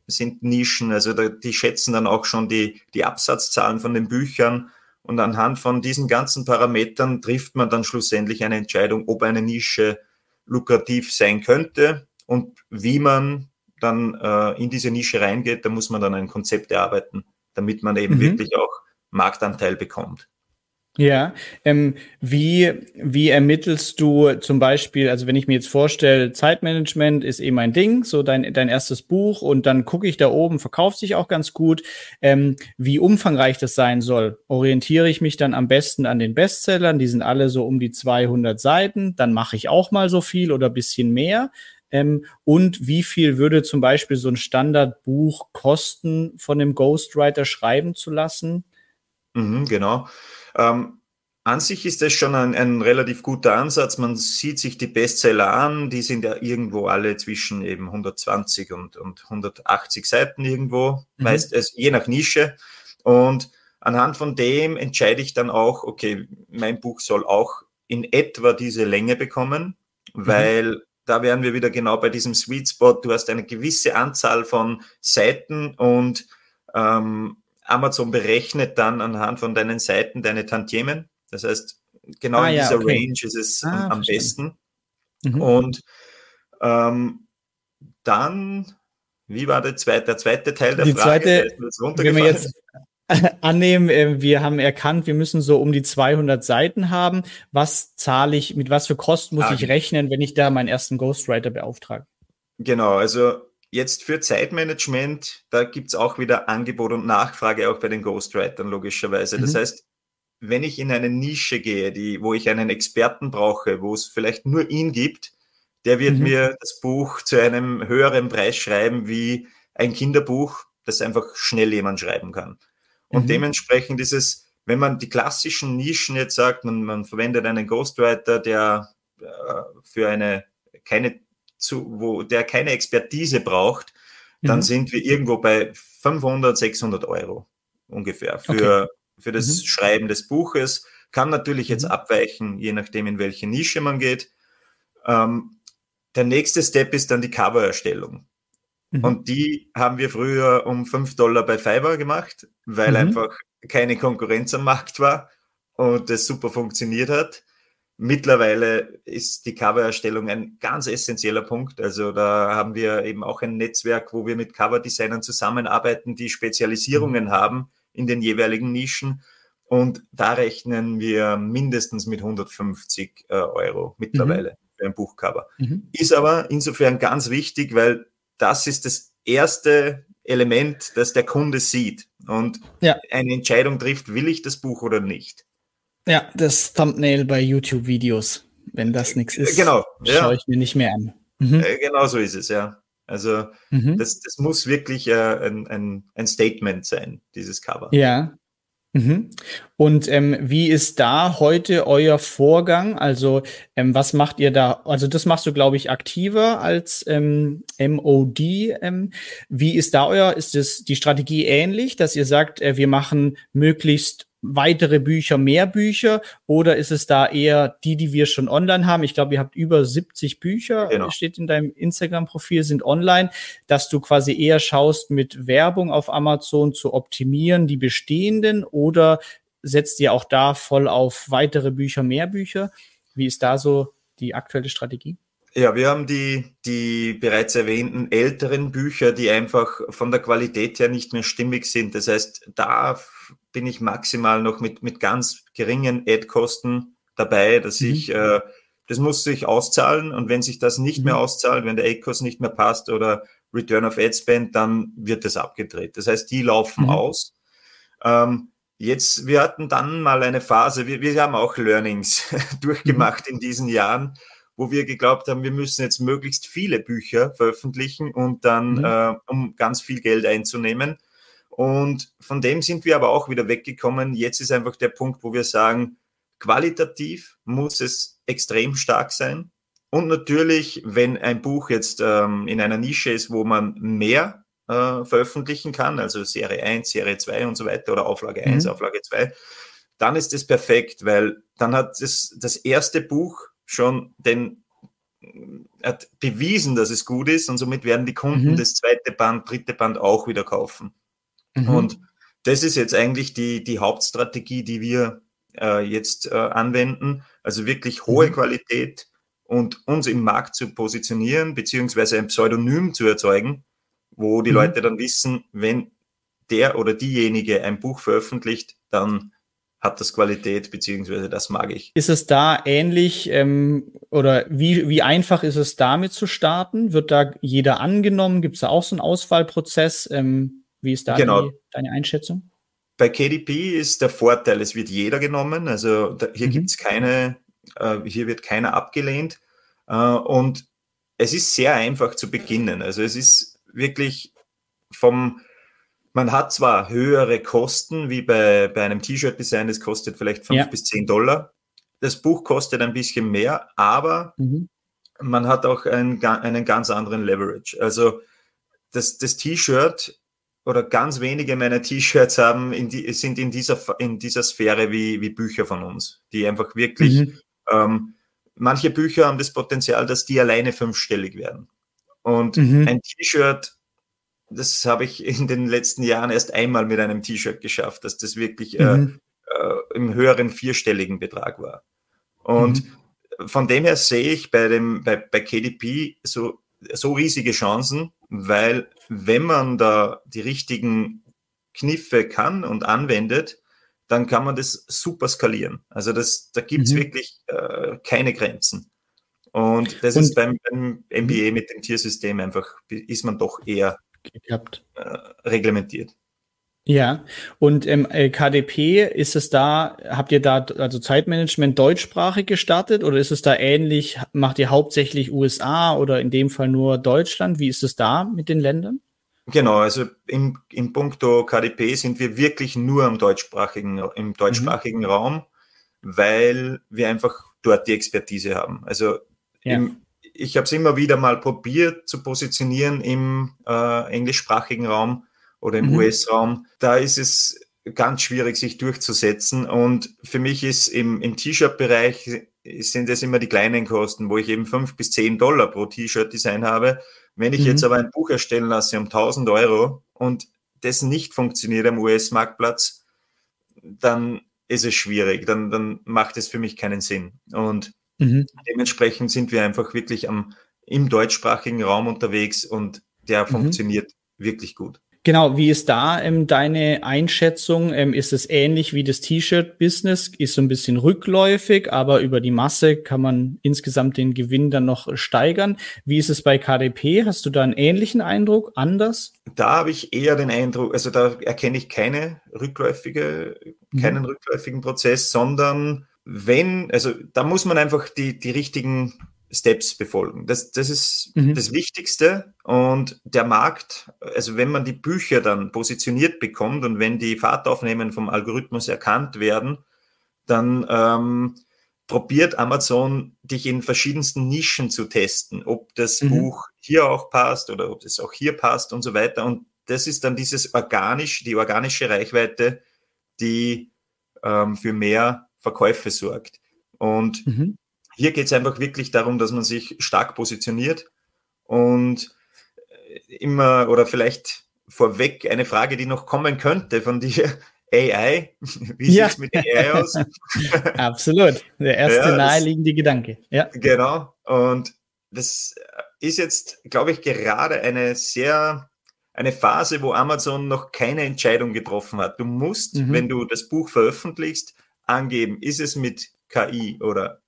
sind Nischen. Also da, die schätzen dann auch schon die, die Absatzzahlen von den Büchern. Und anhand von diesen ganzen Parametern trifft man dann schlussendlich eine Entscheidung, ob eine Nische lukrativ sein könnte und wie man dann äh, in diese Nische reingeht. Da muss man dann ein Konzept erarbeiten, damit man eben mhm. wirklich auch Marktanteil bekommt. Ja, ähm, wie, wie ermittelst du zum Beispiel, also wenn ich mir jetzt vorstelle, Zeitmanagement ist eben ein Ding, so dein, dein erstes Buch und dann gucke ich da oben, verkauft sich auch ganz gut, ähm, wie umfangreich das sein soll. Orientiere ich mich dann am besten an den Bestsellern, die sind alle so um die 200 Seiten, dann mache ich auch mal so viel oder bisschen mehr. Ähm, und wie viel würde zum Beispiel so ein Standardbuch kosten, von dem Ghostwriter schreiben zu lassen? Mhm, genau. Ähm, an sich ist das schon ein, ein, relativ guter Ansatz. Man sieht sich die Bestseller an, die sind ja irgendwo alle zwischen eben 120 und, und 180 Seiten irgendwo, mhm. meist also je nach Nische. Und anhand von dem entscheide ich dann auch, okay, mein Buch soll auch in etwa diese Länge bekommen, mhm. Da wären wir wieder genau bei diesem Sweet Spot. Du hast eine gewisse Anzahl von Seiten und ähm, Amazon berechnet dann anhand von deinen Seiten deine Tantiemen. Das heißt, genau ah, in dieser okay. Range ist es ah, am, besten. Mhm. Und ähm, dann, wie war der zweite, der zweite Teil der die Frage? Zweite, wenn wir jetzt annehmen, äh, wir haben erkannt, wir müssen so um die 200 Seiten haben. Was zahle ich, mit was für Kosten muss ah, ich rechnen, wenn ich da meinen ersten Ghostwriter beauftrage? Genau, also Jetzt für Zeitmanagement, da gibt's auch wieder Angebot und Nachfrage auch bei den Ghostwritern logischerweise. Das mhm. heißt, wenn ich in eine Nische gehe, die, wo ich einen Experten brauche, wo es vielleicht nur ihn gibt, der wird mhm. mir das Buch zu einem höheren Preis schreiben wie ein Kinderbuch, das einfach schnell jemand schreiben kann. Und mhm. dementsprechend ist es, wenn man die klassischen Nischen jetzt sagt, man, man verwendet einen Ghostwriter, der äh, für eine keine zu, wo der keine Expertise braucht, dann mhm. sind wir irgendwo bei 500, 600 Euro ungefähr für, okay. für das mhm. Schreiben des Buches. Kann natürlich jetzt mhm. abweichen, je nachdem, in welche Nische man geht. Ähm, der nächste Step ist dann die Covererstellung. Mhm. Und die haben wir früher um 5 Dollar bei Fiverr gemacht, weil mhm. einfach keine Konkurrenz am Markt war und das super funktioniert hat. Mittlerweile ist die Covererstellung ein ganz essentieller Punkt. Also da haben wir eben auch ein Netzwerk, wo wir mit Coverdesignern zusammenarbeiten, die Spezialisierungen mhm. haben in den jeweiligen Nischen. Und da rechnen wir mindestens mit 150 äh, Euro mittlerweile mhm. für ein Buchcover. Mhm. Ist aber insofern ganz wichtig, weil das ist das erste Element, das der Kunde sieht und ja. eine Entscheidung trifft, will ich das Buch oder nicht. Ja, das Thumbnail bei YouTube-Videos. Wenn das nichts ist, genau, ja. schaue ich mir nicht mehr an. Mhm. Äh, genau so ist es, ja. Also mhm. das, das muss wirklich äh, ein, ein, ein Statement sein, dieses Cover. Ja, Mhm. Und ähm, wie ist da heute euer Vorgang? Also ähm, was macht ihr da? Also das machst du, glaube ich, aktiver als ähm, MOD. Ähm. Wie ist da euer? Ist es die Strategie ähnlich, dass ihr sagt, äh, wir machen möglichst weitere Bücher, mehr Bücher oder ist es da eher die, die wir schon online haben? Ich glaube, ihr habt über 70 Bücher, genau. steht in deinem Instagram-Profil, sind online, dass du quasi eher schaust, mit Werbung auf Amazon zu optimieren, die bestehenden oder setzt ihr auch da voll auf weitere Bücher, mehr Bücher? Wie ist da so die aktuelle Strategie? Ja, wir haben die, die bereits erwähnten älteren Bücher, die einfach von der Qualität her nicht mehr stimmig sind. Das heißt, da bin ich maximal noch mit, mit ganz geringen Ad-Kosten dabei, dass mhm. ich, äh, das muss sich auszahlen und wenn sich das nicht mhm. mehr auszahlt, wenn der Ad-Kost nicht mehr passt oder Return of Ad Spend, dann wird das abgedreht. Das heißt, die laufen mhm. aus. Ähm, jetzt, wir hatten dann mal eine Phase, wir, wir haben auch Learnings durchgemacht mhm. in diesen Jahren, wo wir geglaubt haben, wir müssen jetzt möglichst viele Bücher veröffentlichen und dann, mhm. äh, um ganz viel Geld einzunehmen. Und von dem sind wir aber auch wieder weggekommen. Jetzt ist einfach der Punkt, wo wir sagen, qualitativ muss es extrem stark sein. Und natürlich, wenn ein Buch jetzt ähm, in einer Nische ist, wo man mehr äh, veröffentlichen kann, also Serie 1, Serie 2 und so weiter oder Auflage 1, mhm. Auflage 2, dann ist es perfekt, weil dann hat das, das erste Buch schon den hat bewiesen, dass es gut ist und somit werden die Kunden mhm. das zweite Band, dritte Band auch wieder kaufen. Mhm. Und das ist jetzt eigentlich die, die Hauptstrategie, die wir äh, jetzt äh, anwenden. Also wirklich hohe mhm. Qualität und uns im Markt zu positionieren, beziehungsweise ein Pseudonym zu erzeugen, wo die mhm. Leute dann wissen, wenn der oder diejenige ein Buch veröffentlicht, dann hat das Qualität, beziehungsweise das mag ich. Ist es da ähnlich ähm, oder wie, wie einfach ist es damit zu starten? Wird da jeder angenommen? Gibt es da auch so einen Auswahlprozess? Ähm, wie ist da genau. die, deine Einschätzung? Bei KDP ist der Vorteil, es wird jeder genommen. Also da, hier mhm. gibt es keine, äh, hier wird keiner abgelehnt. Äh, und es ist sehr einfach zu beginnen. Also es ist wirklich vom, man hat zwar höhere Kosten wie bei, bei einem T-Shirt-Design, das kostet vielleicht 5 ja. bis 10 Dollar. Das Buch kostet ein bisschen mehr, aber mhm. man hat auch einen, einen ganz anderen Leverage. Also das, das T-Shirt oder ganz wenige meiner T-Shirts haben in die, sind in dieser, in dieser Sphäre wie, wie Bücher von uns, die einfach wirklich, mhm. ähm, manche Bücher haben das Potenzial, dass die alleine fünfstellig werden. Und mhm. ein T-Shirt, das habe ich in den letzten Jahren erst einmal mit einem T-Shirt geschafft, dass das wirklich äh, mhm. äh, äh, im höheren vierstelligen Betrag war. Und mhm. von dem her sehe ich bei, dem, bei, bei KDP so, so riesige Chancen, weil wenn man da die richtigen Kniffe kann und anwendet, dann kann man das super skalieren. Also das, da gibt es mhm. wirklich äh, keine Grenzen. Und das und, ist beim, beim, MBA mit dem Tiersystem einfach, ist man doch eher äh, reglementiert. Ja, und im ähm, KDP ist es da, habt ihr da also Zeitmanagement deutschsprachig gestartet oder ist es da ähnlich, macht ihr hauptsächlich USA oder in dem Fall nur Deutschland? Wie ist es da mit den Ländern? Genau, also im, im Punkto KDP sind wir wirklich nur im deutschsprachigen, im deutschsprachigen mhm. Raum, weil wir einfach dort die Expertise haben. Also ja. im, ich habe es immer wieder mal probiert zu positionieren im äh, englischsprachigen Raum oder im mhm. US-Raum, da ist es ganz schwierig, sich durchzusetzen. Und für mich ist im, im T-Shirt-Bereich sind es immer die kleinen Kosten, wo ich eben fünf bis zehn Dollar pro T-Shirt-Design habe. Wenn ich mhm. jetzt aber ein Buch erstellen lasse um 1000 Euro und das nicht funktioniert am US-Marktplatz, dann ist es schwierig, dann, dann macht es für mich keinen Sinn. Und mhm. dementsprechend sind wir einfach wirklich am, im deutschsprachigen Raum unterwegs und der mhm. funktioniert wirklich gut. Genau, wie ist da ähm, deine Einschätzung? Ähm, ist es ähnlich wie das T-Shirt-Business? Ist so ein bisschen rückläufig, aber über die Masse kann man insgesamt den Gewinn dann noch steigern. Wie ist es bei KDP? Hast du da einen ähnlichen Eindruck? Anders? Da habe ich eher den Eindruck, also da erkenne ich keine rückläufige, mhm. keinen rückläufigen Prozess, sondern wenn, also da muss man einfach die, die richtigen Steps befolgen. Das, das ist mhm. das Wichtigste. Und der Markt, also wenn man die Bücher dann positioniert bekommt und wenn die Fahrtaufnehmen vom Algorithmus erkannt werden, dann ähm, probiert Amazon dich in verschiedensten Nischen zu testen, ob das mhm. Buch hier auch passt oder ob es auch hier passt und so weiter. Und das ist dann dieses organisch, die organische Reichweite, die ähm, für mehr Verkäufe sorgt. Und mhm. Hier geht es einfach wirklich darum, dass man sich stark positioniert und äh, immer oder vielleicht vorweg eine Frage, die noch kommen könnte von dir. AI, wie ja. sieht es mit AI aus? Absolut, der erste ja, naheliegende Gedanke. Ja. Genau, und das ist jetzt, glaube ich, gerade eine sehr, eine Phase, wo Amazon noch keine Entscheidung getroffen hat. Du musst, mhm. wenn du das Buch veröffentlichst, angeben, ist es mit KI oder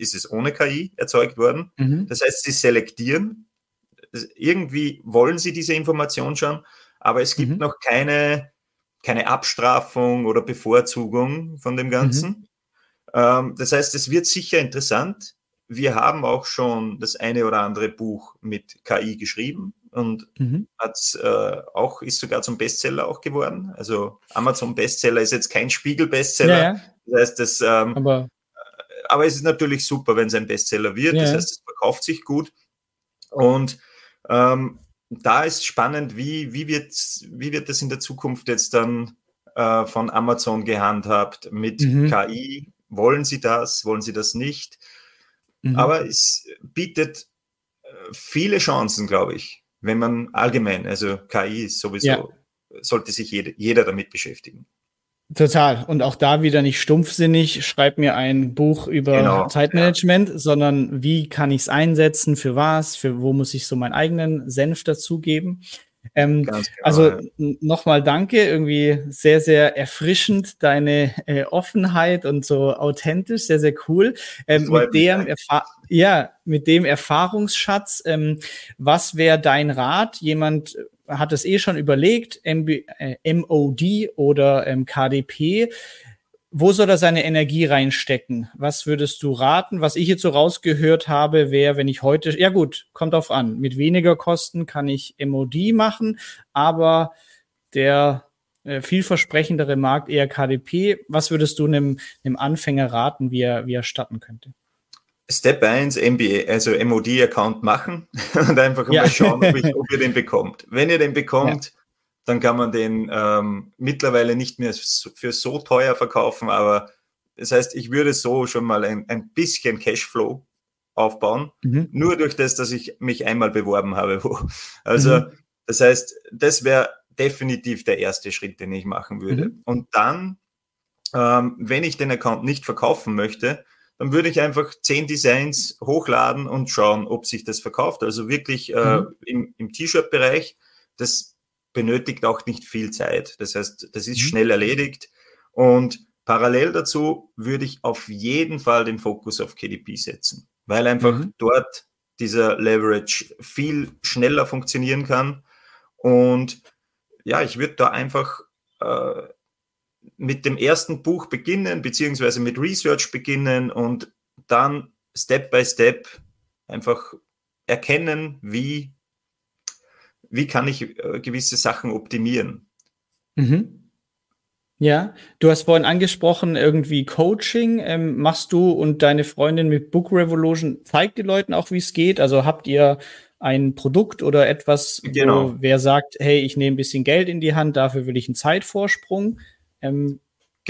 ist es ohne KI erzeugt worden. Mhm. Das heißt, sie selektieren. Irgendwie wollen sie diese Information schon, aber es gibt mhm. noch keine, keine Abstrafung oder Bevorzugung von dem Ganzen. Mhm. Ähm, das heißt, es wird sicher interessant. Wir haben auch schon das eine oder andere Buch mit KI geschrieben und mhm. hat äh, auch ist sogar zum Bestseller auch geworden. Also Amazon Bestseller ist jetzt kein Spiegel Bestseller. Ja, ja. Das heißt, das, ähm, aber, es ist natürlich super, wenn es ein Bestseller wird. Ja. Das heißt, es verkauft sich gut und ähm, da ist spannend, wie, wie, wird, wie wird das in der Zukunft jetzt dann äh, von Amazon gehandhabt mit mhm. KI? Wollen sie das? Wollen sie das nicht? Mhm. Aber es bietet äh, viele Chancen, glaube ich, wenn man allgemein, also KI ist sowieso, ja. sollte sich jeder, jeder damit beschäftigen. Total. Und auch da wieder nicht stumpfsinnig, schreib mir ein Buch über genau, Zeitmanagement, ja. sondern wie kann ich es einsetzen, für was, für wo muss ich so meinen eigenen Senf dazugeben. Ähm, genau, also ja. nochmal danke, irgendwie sehr, sehr erfrischend deine äh, Offenheit und so authentisch, sehr, sehr cool. Ähm, mit dem ja, mit dem Erfahrungsschatz, ähm, was wäre dein Rat? Jemand hat es eh schon überlegt, MB, äh, MOD oder ähm, KDP. Wo soll er seine Energie reinstecken? Was würdest du raten? Was ich jetzt so rausgehört habe, wäre, wenn ich heute, ja gut, kommt auf an. Mit weniger Kosten kann ich MOD machen, aber der äh, vielversprechendere Markt eher KDP. Was würdest du einem, einem Anfänger raten, wie er, wie er starten könnte? Step 1 MBA, also MOD-Account machen und einfach ja. mal schauen, ob, ich, ob, ihr den bekommt. Wenn ihr den bekommt, ja. Dann kann man den ähm, mittlerweile nicht mehr für so teuer verkaufen, aber das heißt, ich würde so schon mal ein, ein bisschen Cashflow aufbauen, mhm. nur durch das, dass ich mich einmal beworben habe. Also, mhm. das heißt, das wäre definitiv der erste Schritt, den ich machen würde. Mhm. Und dann, ähm, wenn ich den Account nicht verkaufen möchte, dann würde ich einfach zehn Designs hochladen und schauen, ob sich das verkauft. Also wirklich äh, mhm. im, im T-Shirt-Bereich. Das benötigt auch nicht viel Zeit. Das heißt, das ist mhm. schnell erledigt. Und parallel dazu würde ich auf jeden Fall den Fokus auf KDP setzen, weil einfach mhm. dort dieser Leverage viel schneller funktionieren kann. Und ja, ich würde da einfach äh, mit dem ersten Buch beginnen, beziehungsweise mit Research beginnen und dann Step by Step einfach erkennen, wie, wie kann ich äh, gewisse Sachen optimieren. Mhm. Ja, du hast vorhin angesprochen, irgendwie Coaching ähm, machst du und deine Freundin mit Book Revolution zeigt den Leuten auch, wie es geht. Also habt ihr ein Produkt oder etwas, genau. wo wer sagt, hey, ich nehme ein bisschen Geld in die Hand, dafür will ich einen Zeitvorsprung. Ähm,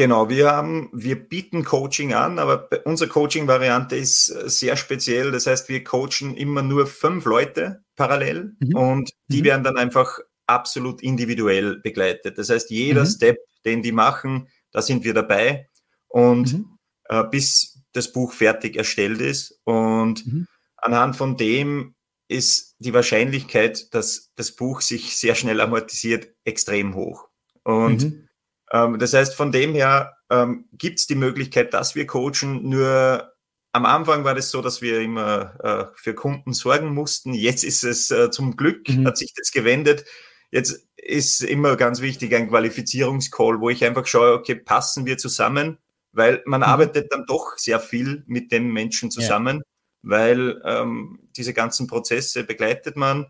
Genau, wir haben, wir bieten Coaching an, aber unsere Coaching-Variante ist äh, sehr speziell. Das heißt, wir coachen immer nur fünf Leute parallel mhm. und die mhm. werden dann einfach absolut individuell begleitet. Das heißt, jeder mhm. Step, den die machen, da sind wir dabei und mhm. äh, bis das Buch fertig erstellt ist. Und mhm. anhand von dem ist die Wahrscheinlichkeit, dass das Buch sich sehr schnell amortisiert, extrem hoch. Und mhm. Das heißt, von dem her ähm, gibt es die Möglichkeit, dass wir coachen. Nur am Anfang war das so, dass wir immer äh, für Kunden sorgen mussten. Jetzt ist es äh, zum Glück, mhm. hat sich das gewendet. Jetzt ist immer ganz wichtig ein Qualifizierungscall, wo ich einfach schaue, okay, passen wir zusammen? Weil man mhm. arbeitet dann doch sehr viel mit dem Menschen zusammen, ja. weil ähm, diese ganzen Prozesse begleitet man.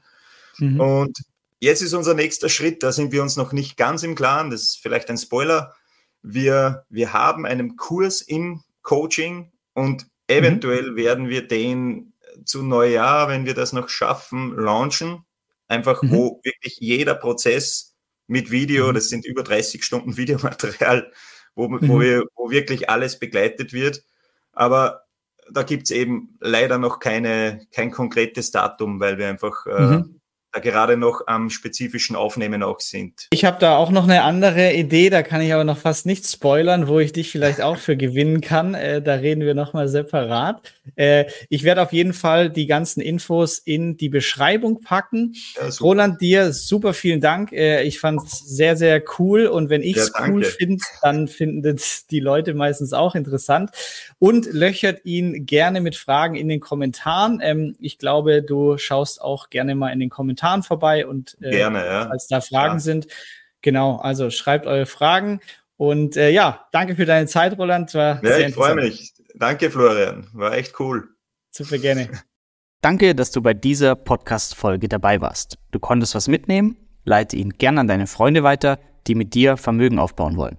Mhm. Und Jetzt ist unser nächster Schritt, da sind wir uns noch nicht ganz im Klaren, das ist vielleicht ein Spoiler. Wir, wir haben einen Kurs im Coaching und eventuell mhm. werden wir den zu Neujahr, wenn wir das noch schaffen, launchen. Einfach, mhm. wo wirklich jeder Prozess mit Video, mhm. das sind über 30 Stunden Videomaterial, wo, wo, mhm. wir, wo wirklich alles begleitet wird. Aber da gibt es eben leider noch keine, kein konkretes Datum, weil wir einfach äh, mhm da gerade noch am spezifischen Aufnehmen auch sind. Ich habe da auch noch eine andere Idee, da kann ich aber noch fast nicht spoilern, wo ich dich vielleicht auch für gewinnen kann. Äh, da reden wir nochmal separat. Äh, ich werde auf jeden Fall die ganzen Infos in die Beschreibung packen. Ja, Roland, dir super vielen Dank. Äh, ich fand es sehr, sehr cool und wenn ich es ja, cool finde, dann finden das die Leute meistens auch interessant. Und löchert ihn gerne mit Fragen in den Kommentaren. Ähm, ich glaube, du schaust auch gerne mal in den Kommentaren vorbei und äh, gerne, ja. falls da Fragen ja. sind, Genau, also schreibt eure Fragen. Und äh, ja, danke für deine Zeit, Roland. War ja, ich freue mich. Danke, Florian. War echt cool. Super gerne. Danke, dass du bei dieser Podcast-Folge dabei warst. Du konntest was mitnehmen? Leite ihn gern an deine Freunde weiter, die mit dir Vermögen aufbauen wollen.